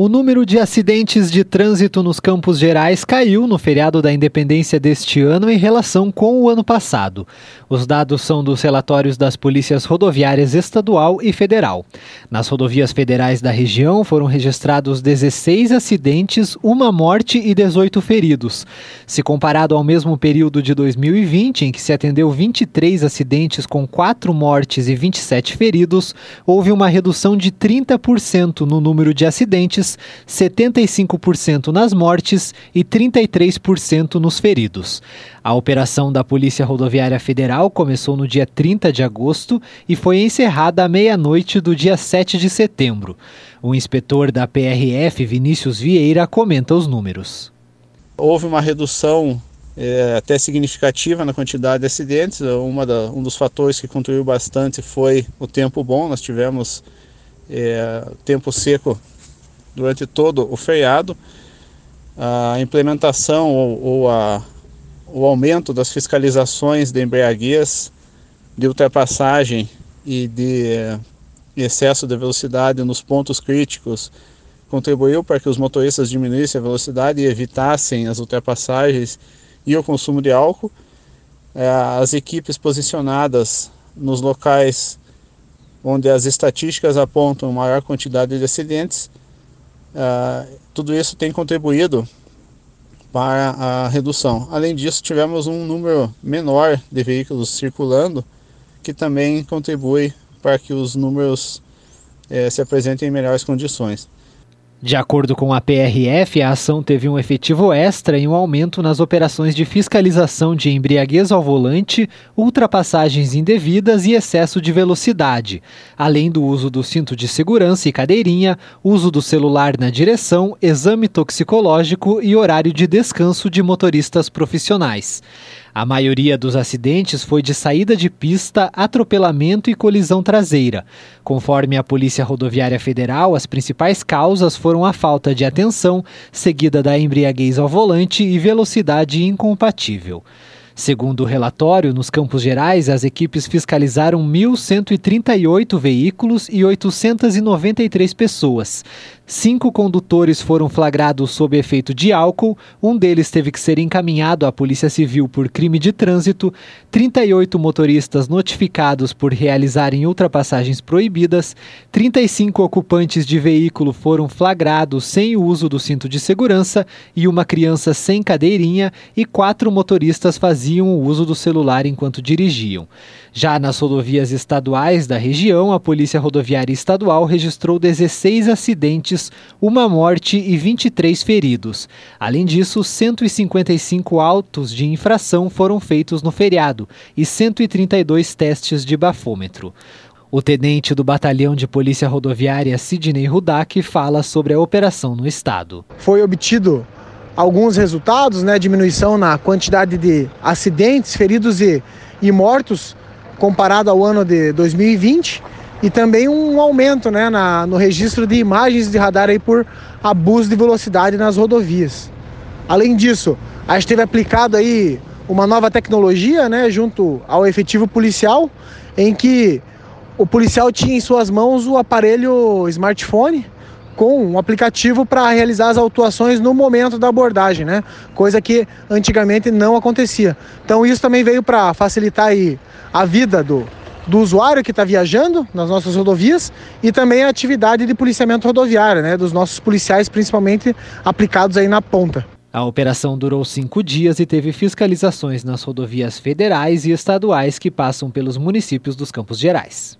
O número de acidentes de trânsito nos Campos Gerais caiu no feriado da independência deste ano em relação com o ano passado. Os dados são dos relatórios das polícias rodoviárias estadual e federal. Nas rodovias federais da região foram registrados 16 acidentes, uma morte e 18 feridos. Se comparado ao mesmo período de 2020, em que se atendeu 23 acidentes com 4 mortes e 27 feridos, houve uma redução de 30% no número de acidentes 75% nas mortes e 33% nos feridos. A operação da Polícia Rodoviária Federal começou no dia 30 de agosto e foi encerrada à meia-noite do dia 7 de setembro. O inspetor da PRF, Vinícius Vieira, comenta os números. Houve uma redução é, até significativa na quantidade de acidentes. Da, um dos fatores que contribuiu bastante foi o tempo bom. Nós tivemos é, tempo seco durante todo o feriado. A implementação ou, ou a, o aumento das fiscalizações de embriaguez, de ultrapassagem e de excesso de velocidade nos pontos críticos contribuiu para que os motoristas diminuíssem a velocidade e evitassem as ultrapassagens e o consumo de álcool. É, as equipes posicionadas nos locais onde as estatísticas apontam maior quantidade de acidentes Uh, tudo isso tem contribuído para a redução. Além disso, tivemos um número menor de veículos circulando, que também contribui para que os números eh, se apresentem em melhores condições. De acordo com a PRF, a ação teve um efetivo extra em um aumento nas operações de fiscalização de embriaguez ao volante, ultrapassagens indevidas e excesso de velocidade, além do uso do cinto de segurança e cadeirinha, uso do celular na direção, exame toxicológico e horário de descanso de motoristas profissionais. A maioria dos acidentes foi de saída de pista, atropelamento e colisão traseira. Conforme a Polícia Rodoviária Federal, as principais causas foram a falta de atenção, seguida da embriaguez ao volante e velocidade incompatível. Segundo o relatório, nos Campos Gerais, as equipes fiscalizaram 1.138 veículos e 893 pessoas. Cinco condutores foram flagrados sob efeito de álcool, um deles teve que ser encaminhado à Polícia Civil por crime de trânsito, 38 motoristas notificados por realizarem ultrapassagens proibidas, 35 ocupantes de veículo foram flagrados sem o uso do cinto de segurança e uma criança sem cadeirinha e quatro motoristas faziam o uso do celular enquanto dirigiam. Já nas rodovias estaduais da região, a Polícia Rodoviária Estadual registrou 16 acidentes, uma morte e 23 feridos. Além disso, 155 autos de infração foram feitos no feriado e 132 testes de bafômetro. O tenente do Batalhão de Polícia Rodoviária, Sidney Rudak, fala sobre a operação no estado. Foi obtido alguns resultados, né, diminuição na quantidade de acidentes, feridos e, e mortos comparado ao ano de 2020 e também um aumento né, na, no registro de imagens de radar aí por abuso de velocidade nas rodovias. Além disso, a gente teve aplicado aí uma nova tecnologia né, junto ao efetivo policial, em que o policial tinha em suas mãos o aparelho smartphone com um aplicativo para realizar as autuações no momento da abordagem, né? Coisa que antigamente não acontecia. Então isso também veio para facilitar aí a vida do, do usuário que está viajando nas nossas rodovias e também a atividade de policiamento rodoviário, né? Dos nossos policiais, principalmente aplicados aí na ponta. A operação durou cinco dias e teve fiscalizações nas rodovias federais e estaduais que passam pelos municípios dos Campos Gerais.